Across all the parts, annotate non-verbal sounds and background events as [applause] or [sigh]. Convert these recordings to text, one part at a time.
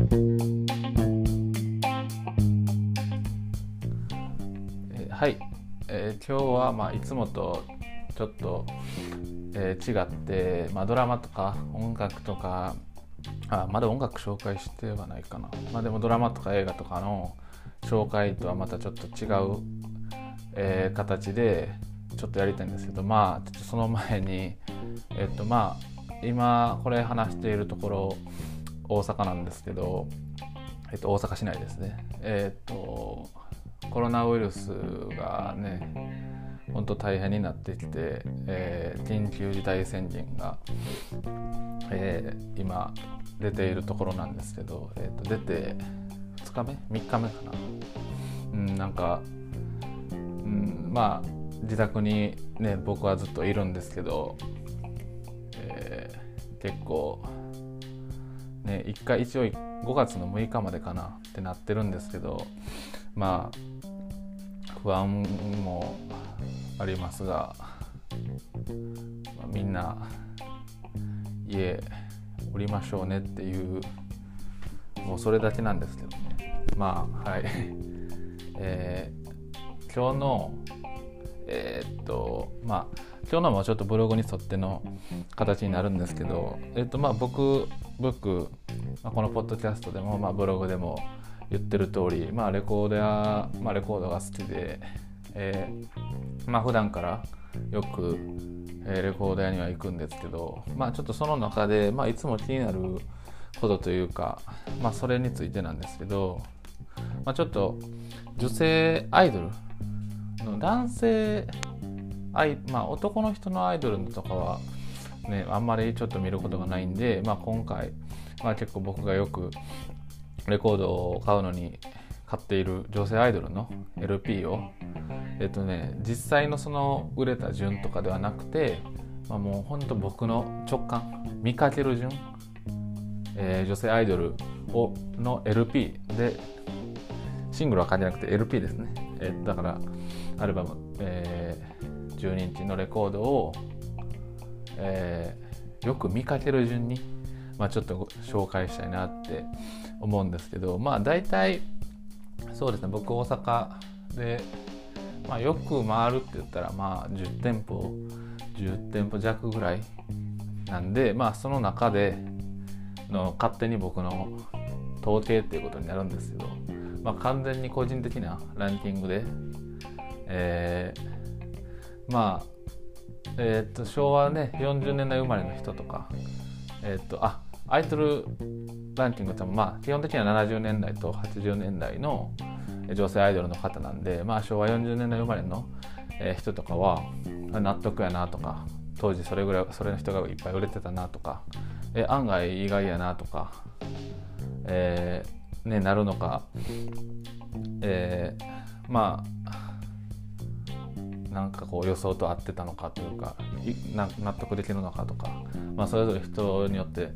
えはい、えー今日はまあいつもとちょっと、えー違って、まあ、ドラマとか音楽とかあまだ音楽紹介してはないかな、まあ、でもドラマとか映画とかの紹介とはまたちょっと違う、えー形でちょっとやりたいんですけどまあちょっとその前にえっとまあ今これ話しているところ大阪なんですけど、えっと、大阪市内ですね。えっとコロナウイルスがね本当大変になってきて、えー緊急事態宣言が、えー今出ているところなんですけど、えーと出て2日目？3日目かな、うん、なんか、うん、まあ自宅にね僕はずっといるんですけど、えー結構ね一回一応5月の6日までかなってなってるんですけどまあ不安もありますが、まあみんな家おりましょうねっていうもうそれだけなんですけどね。まあはい。[laughs] えー今日のえーっとまあ今日のもちょっとブログに沿っての形になるんですけど、えっとまあ僕僕、まあ、このポッドキャストでも、まあ、ブログでも言ってる通り、まあ、レコードや、まあ、レコードが好きで、えーまあ普段からよく、えーレコード屋には行くんですけど、まあ、ちょっとその中で、まあ、いつも気になることというか、まあ、それについてなんですけど、まあ、ちょっと女性アイドルの男性アイ、まあ、男の人のアイドルとかは、ね、あんまりちょっと見ることがないんで、まあ、今回、まあ、結構僕がよくレコードを買うのに買っている女性アイドルの LP を、えっとね、実際のその売れた順とかではなくて、まあ、もうほんと僕の直感見かける順、えー女性アイドルをの LP でシングルは買ってなくて LP ですね、えーだからアルバム、えー12インチのレコードを、えーよく見かける順に、まあ、ちょっと紹介したいなって思うんですけどまあ大体そうですね僕大阪で、まあ、よく回るって言ったらまあ10店舗10店舗弱ぐらいなんでまあその中での勝手に僕の統計っていうことになるんですけど、まあ、完全に個人的なランキングで、えーまあえーと昭和ね40年代生まれの人とかえーとあアイドルランキングってまあ基本的には70年代と80年代の女性アイドルの方なんで、まあ、昭和40年代生まれの人とかは納得やなとか当時それぐらいそれの人がいっぱい売れてたなとか、え案外意外やなとか、えーね、なるのか、えーまあなんかこう予想と合ってたのかというか納得できるのかとか、まあ、それぞれ人によって、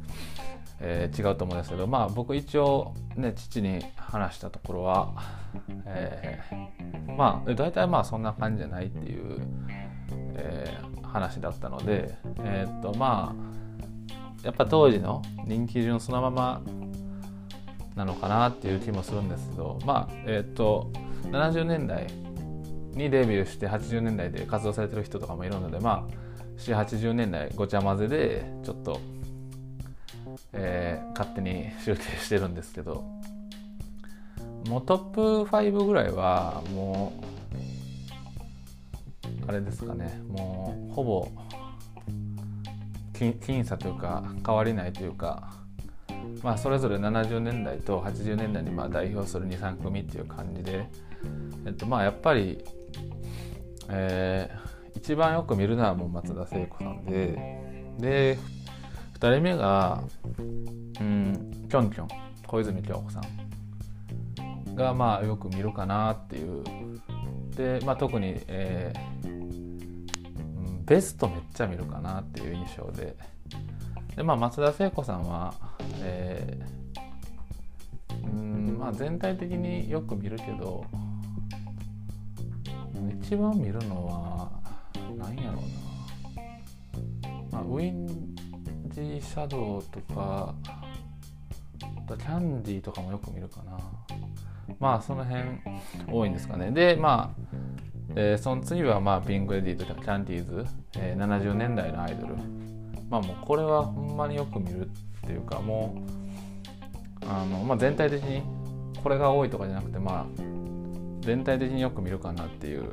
えー違うと思うんですけどまあ僕一応ね父に話したところは、えーまあ大体まあそんな感じじゃないっていう、えー話だったのでえーっとまあやっぱ当時の人気順そのままなのかなっていう気もするんですけどまあえっと70年代にデビューして80年代で活動されてる人とかもいるのでまあ480年代ごちゃ混ぜでちょっと、えー勝手に集計してるんですけどもうトップ5ぐらいはもうあれですかねもうほぼ僅僅差というか変わりないというかまあそれぞれ70年代と80年代にまあ代表する23組っていう感じで、えっと、まあやっぱり、えー一番よく見るのはもう松田聖子さんでで2人目がうんきょんきょん小泉京子さんがまあよく見るかなっていう。で、まあ、特に、えーベストめっちゃ見るかなっていう印象で。で、まあ、松田聖子さんは、えーうんまあ、全体的によく見るけど一番見るのは何やろうな、まあ、ウィンジーシャドウとかキャンディーとかもよく見るかな。まあその辺多いんですかね。でまあ、えー、その次はまあピンク・レディーとかキャンディーズ、えー、70年代のアイドル。まあもうこれはほんまによく見るっていうかもうあの、まあ、全体的にこれが多いとかじゃなくてまあ全体的によく見るかなっていう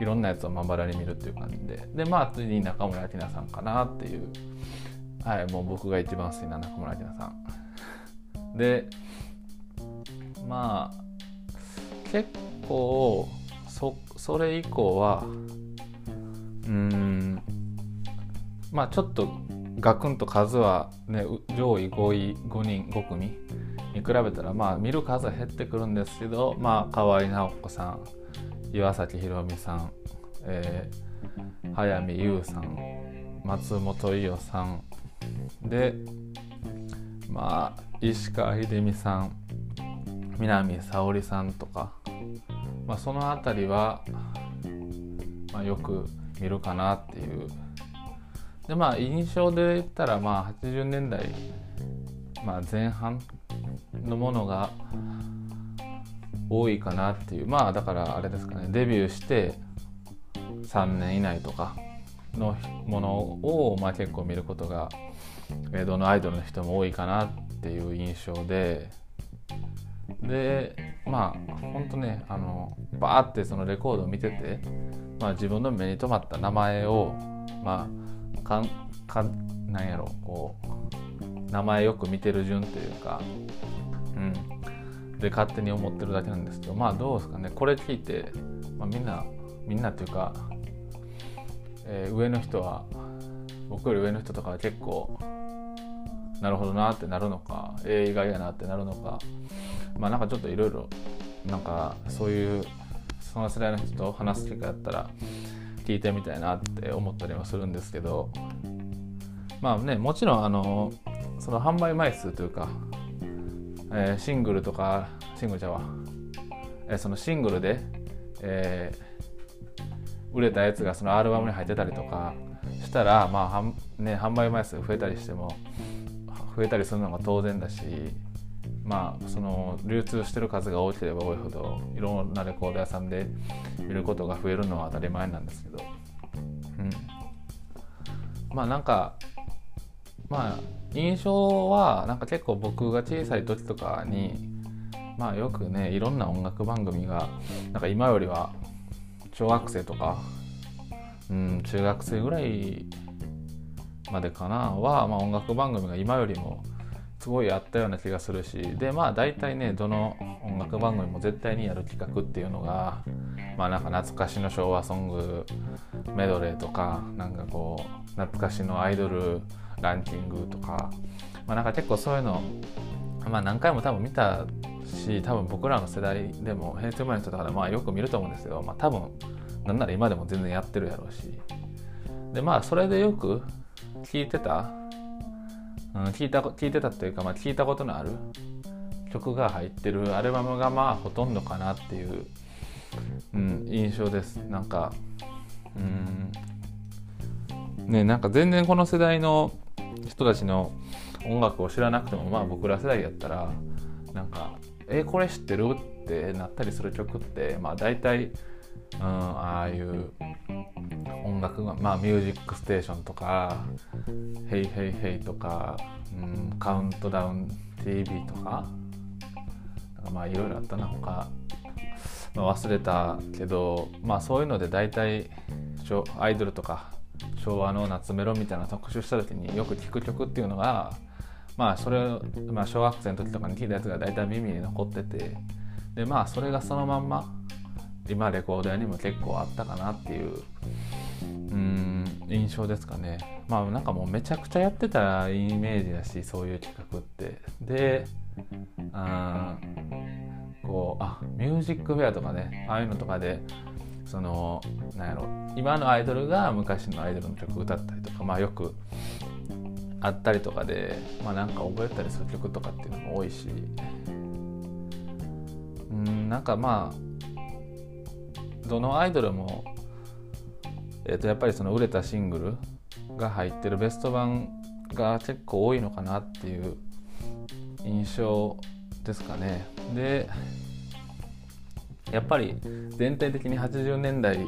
いろんなやつをまばらに見るっていう感じで。でまあ次に中村明菜さんかなっていうはいもう僕が一番好きな中村明菜さん。でまあ結構そそれ以降はうんまあちょっとガクンと数はね上位5位5人5組に比べたらまあ見る数は減ってくるんですけどまあ河合直子さん岩崎宏美さん、えー、早見優さん松本伊代さんでまあ石川秀美さん南沙織さんとか、まあ、その辺りは、まあ、よく見るかなっていう。でまあ印象で言ったらまあ80年代、まあ、前半のものが多いかなっていう。まあだからあれですかね。デビューして3年以内とかのものを、まあ、結構見ることがどのアイドルの人も多いかなっていう印象で。でまあほんとねあのバーってそのレコードを見てて、まあ、自分の目に留まった名前をまあかんかなんやろこう名前よく見てる順というかうん。で勝手に思ってるだけなんですけどまあどうですかね。これ聞いて、まあ、みんなみんなっていうか、えー、上の人は僕より上の人とかは結構なるほどなってなるのかええ意外やなってなるのかまあなんかちょっといろいろなんかそういうその世代の人と話す機会だったら聞いてみたいなって思ったりはするんですけどまあねもちろんあのその販売枚数というか、えー、シングルとかシングルちゃうわ、えー、そのシングルで、えー、売れたやつがそのアルバムに入ってたりとかしたらまあはね販売枚数増えたりしても増えたりするのが当然だしまあその流通してる数が多ければ多いほどいろんなレコード屋さんで見ることが増えるのは当たり前なんですけど、うん、まあなんかまあ印象はなんか結構僕が小さい時とかにまあよくねいろんな音楽番組がなんか今よりは小学生とか、うん、中学生ぐらいまでかなは、まあ、音楽番組が今よりもすごいあったような気がするしでまあ大体ねどの音楽番組も絶対にやる企画っていうのがまあなんか懐かしの昭和ソングメドレーとかなんかこう懐かしのアイドルランキングとかまあなんか結構そういうのまあ何回も多分見たし多分僕らの世代でも平成生まれの人とかでまあよく見ると思うんですけどまあ多分なんなら今でも全然やってるやろうし。でまあそれでよく聞いてた、うん、聞いた聞いてたというか、まあ、聞いたことのある曲が入ってるアルバムがまあほとんどかなっていう、うん、印象ですなんかうんねなんか全然この世代の人たちの音楽を知らなくてもまあ僕ら世代やったらなんか「えこれ知ってる?」ってなったりする曲ってまあ大体、うん、ああいう音楽がまあ「ミュージックステーション」とか「ヘイヘイヘイ」とか、うん、カウントダウン TV とかなんかまあいろいろあったな。ほか、まあ、忘れたけどまあそういうので大体アイドルとか昭和の夏メロみたいな特集した時によく聴く曲っていうのがまあそれを、まあ、小学生の時とかに聴いたやつが大体耳に残っててでまあそれがそのまんま今レコード屋にも結構あったかなっていううん印象ですかね。まあなんかもうめちゃくちゃやってたイメージだしそういう企画って。であこうあミュージックフェアとかねああいうのとかでそのなんやろ今のアイドルが昔のアイドルの曲歌ったりとかまあよくあったりとかでまあなんか覚えたりする曲とかっていうのも多いし。うんなんかまあどのアイドルも、えー、とやっぱりその売れたシングルが入ってるベスト版が結構多いのかなっていう印象ですかねでやっぱり全体的に80年代、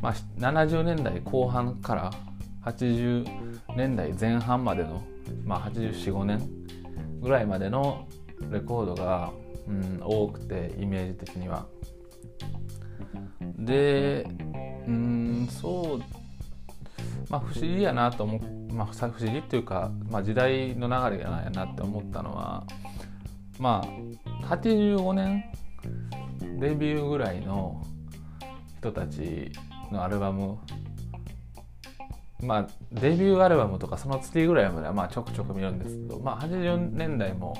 まあ、70年代後半から80年代前半までの、まあ、845年ぐらいまでのレコードが、うん、多くてイメージ的には。でうんそうまあ不思議やなと思う、まあ、不思議っていうか、まあ、時代の流れがないなって思ったのはまあ85年デビューぐらいの人たちのアルバムまあデビューアルバムとかその次ぐらいまではまあちょくちょく見るんですけどまあ80年代も、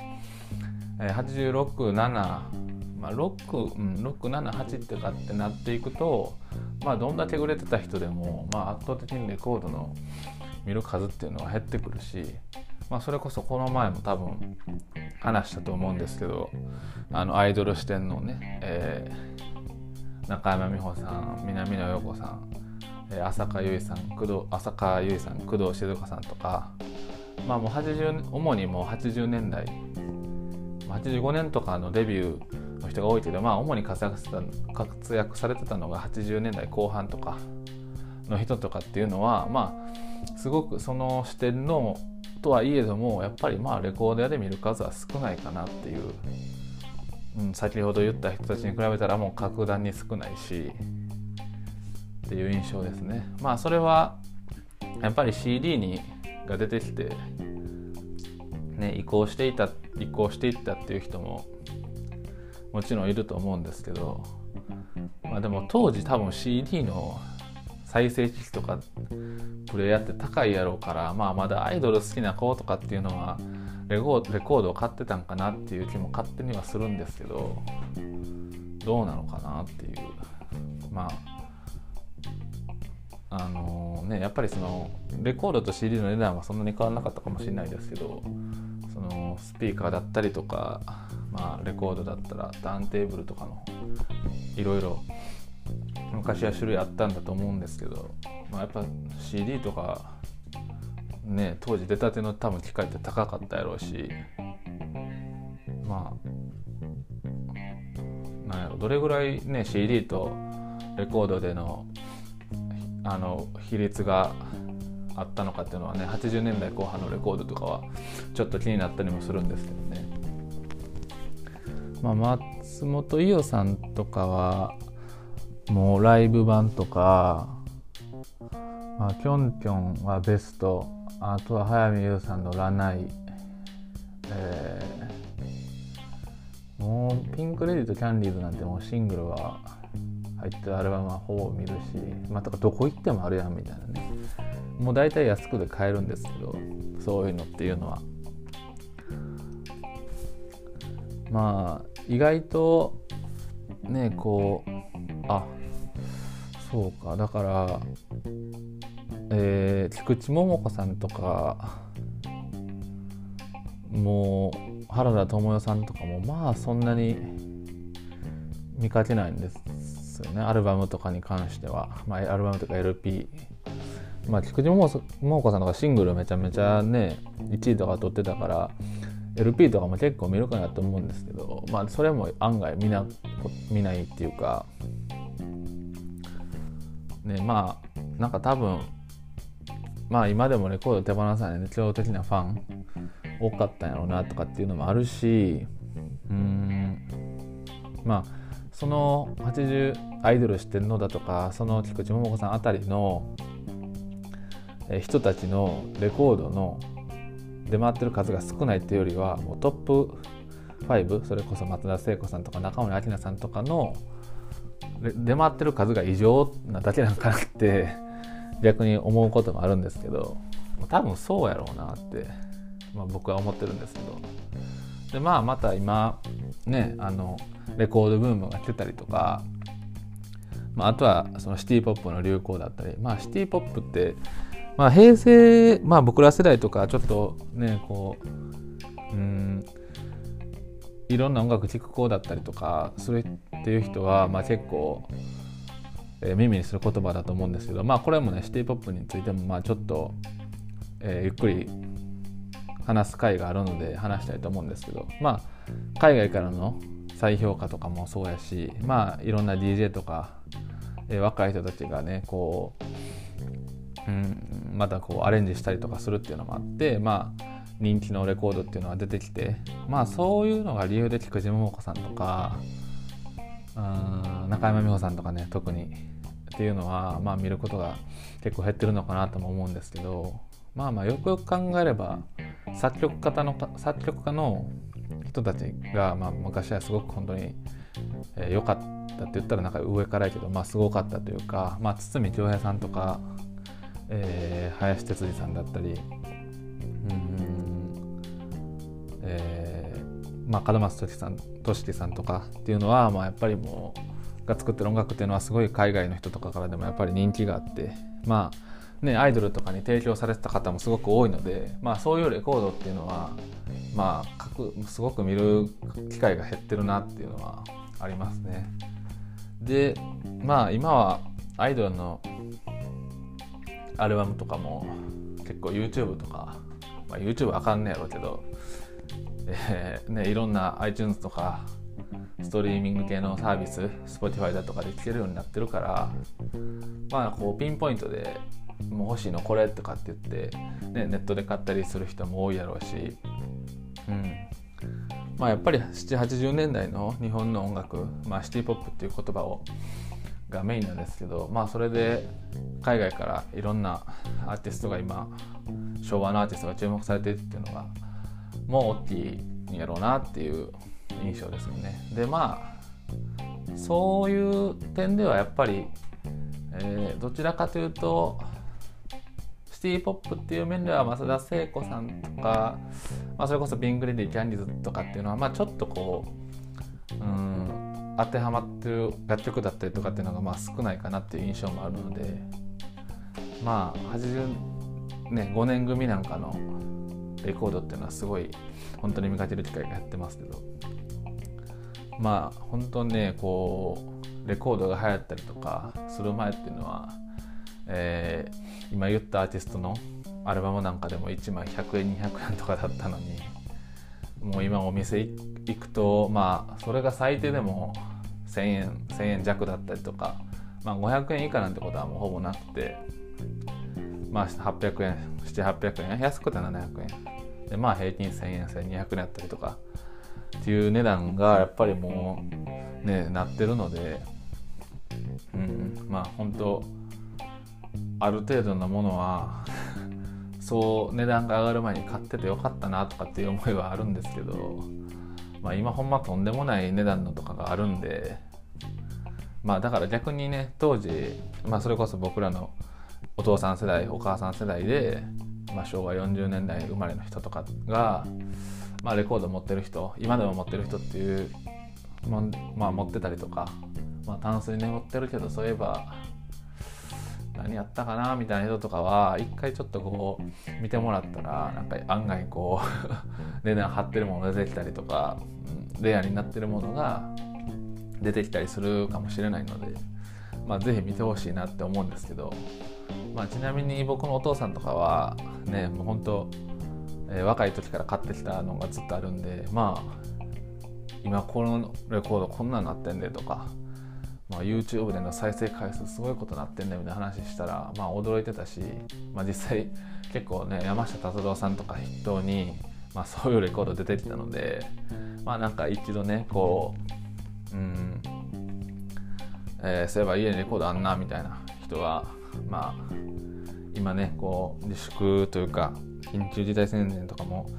えー、867まあ、6、うん、678ってかってなっていくと、まあ、どんだけ売れてた人でも、まあ、圧倒的にレコードの見る数っていうのは減ってくるし、まあ、それこそこの前も多分話したと思うんですけどあのアイドル四天王ね、えー、中山美穂さん南野陽子さん、浅香唯さん工藤浅香唯さん工藤静香さんとかまあもう80主にもう80年代85年とかのデビューの人が多いけどまあ主に活躍活躍されてたのが80年代後半とかの人とかっていうのはまあすごくその視点のとはいえどもやっぱりまあレコード屋で見る数は少ないかなっていう、うん、先ほど言った人たちに比べたらもう格段に少ないしっていう印象ですね。まあそれはやっぱり CD にが出てきてね移行していた移行していったっていう人ももちろんいると思うんですけどまあでも当時多分 CD の再生機器とかプレイヤーって高いやろうから、まあ、まだアイドル好きな子とかっていうのはレコードを買ってたんかなっていう気も勝手にはするんですけどどうなのかなっていう。まああのねやっぱりそのレコードと CD の値段はそんなに変わらなかったかもしれないですけどそのスピーカーだったりとか、まあ、レコードだったらターンテーブルとかのいろいろ昔は種類あったんだと思うんですけど、まあ、やっぱ CD とかね当時出たての多分機械って高かったやろうしまあなんやろどれぐらいね CD とレコードでのあの比率があったのかっていうのはね80年代後半のレコードとかはちょっと気になったりもするんですけどね。まあ、松本伊代さんとかはもうライブ版とか、まあ、キョンキョンはベストあとは早見優さんの「ラナイ」えー、もうピンク・レディとキャンディーズなんてもうシングルは入ってるアルバムはほぼ見るしまあとかどこ行ってもあるやんみたいなね。もう大体安くで買えるんですけどそういうのっていうのは。まあ意外とねこうあそうか。だからえー、菊池桃子さんとかもう原田知世さんとかもまあそんなに見かけないんですよね。アルバムとかに関しては、まあ、アルバムとか LP まあ菊池桃子さんとかシングルめちゃめちゃね1位とか取ってたから LP とかも結構見るかなと思うん。ですけどまあそれも案外見な見ないっていうかねまあなん。か多分まあ今でもレコード手放さない熱狂的なファン多かったん。やろうなとかっていうのもあるしうん。まあその80アイドルしてるのだとかその菊池桃子さん。あたりの人たちのレコードの出回ってる数が少ないっていうよりはもうトップ5それこそ松田聖子さんとか中森明菜さんとかの出回ってる数が異常なだけなんかなって逆に思うこともあるんですけど多分そうやろうなって、まあ、僕は思ってるんですけど。でまあまた今ねあのレコードブームが来てたりとか、まあ、あとはそのシティ・ポップの流行だったりまあシティ・ポップってまあ平成まあ僕ら世代とかちょっとねこううんいろんな音楽聴く子だったりとかするっていう人は、まあ、結構、えー、耳にする言葉だと思うんですけどまあこれもねシティ・ポップについてもまあちょっと、えー、ゆっくり話す会があるので話したいと思うんですけどまあ海外からの再評価とかもそうやしまあいろんな DJ とか、えー、若い人たちがねこう、うん、またこうアレンジしたりとかするっていうのもあってまあ人気のレコードっていうのは出てきてまあそういうのが理由で菊池桃子さんとかうん中山美穂さんとかね特にっていうのはまあ見ることが結構減ってるのかなとも思うんですけどまあまあよくよく考えれば作曲家の作曲家の人たちが、まあ、昔はすごく本当に良、えー、かったって言ったらなんか上からやけど、まあ、すごかったというか、まあ、堤恭平さんとか、えー、林哲司さんだったりうんえー、まあ、門松俊樹さん俊樹さんとかっていうのは、まあ、やっぱりもうが作ってる音楽っていうのはすごい海外の人とかからでもやっぱり人気があってまあねアイドルとかに提供されてた方もすごく多いので、まあ、そういうレコードっていうのはまあすごく見る機会が減ってるなっていうのはありますね。でまあ今はアイドルのアルバムとかも結構 YouTube とか、まあ、YouTube あかんねやろうけど、えーね、いろんな iTunes とかストリーミング系のサービス Spotify だとかで聴けるようになってるからまあこうピンポイントでもう欲しいのこれとかって言って、ね、ネットで買ったりする人も多いやろうし、うん。まあ、やっぱり780年代の日本の音楽、まあ、シティ・ポップっていう言葉をがメインなんですけど、まあ、それで海外からいろんなアーティストが今昭和のアーティストが注目されてるっていうのがもう大きいんやろうなっていう印象ですよね。でまあそういう点ではやっぱり、えー、どちらかというとシティ・ポップっていう面では増田聖子さんとか、まあ、それこそビングレディキャンディーズとかっていうのは、まあ、ちょっとこううん当てはまってる楽曲だったりとかっていうのがまあ少ないかなっていう印象もあるのでまあ80ね5年組なんかのレコードっていうのはすごい本当に見かける機会がやってますけど。まあ本当にねこうレコードが流行ったりとかする前っていうのは、えー、今言ったアーティストのアルバムなんかでも1枚100円200円とかだったのにもう今お店行くとまあそれが最低でも1,000円1,000円弱だったりとか、まあ、500円以下なんてことはもうほぼなくてまあ800円700800円安くて700円。でまあ平均1,000円1200円だったりとかっていう値段がやっぱりもうねなってるのでうんまあ本当ある程度のものはそう値段が上がる前に買っててよかったなとかっていう思いはあるんですけど、まあ、今ほんまとんでもない値段のとかがあるんでまあだから逆にね当時、まあ、それこそ僕らのお父さん世代お母さん世代で、まあ、昭和40年代生まれの人とかが、まあ、レコード持ってる人今でも持ってる人っていうまあ、持ってたりとか、まあ、タンスに眠ってるけどそういえば何やったかなみたいな人とかは一回ちょっとこう見てもらったらなんか案外こう [laughs] 値段張ってるもの出てきたりとか、うん、レアになってるものが出てきたりするかもしれないので、まあ、是非見てほしいなって思うんですけど、まあ、ちなみに僕のお父さんとかはねもう本当、えー、若い時から買ってきたのがずっとあるんでまあ今このレコードこんなんなってんでとかまあ、YouTube での再生回数すごいことなってんねみたいな話したら、まあ、驚いてたし、まあ、実際結構ね山下達郎さんとか筆頭に、まあ、そういうレコード出てきたのでまあなんか一度ねこううんえー、そういえば家にレコードあんなみたいな人はまあ今ねこう自粛というか緊急事態宣言とかも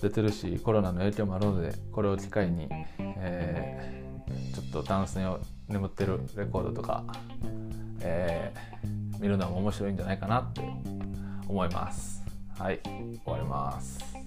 出てるしコロナの影響もあるのでこれを機会に、えー、ちょっとダンスに眠ってるレコードとか、えー、見るのも面白いんじゃないかなって思います。はい、終わります。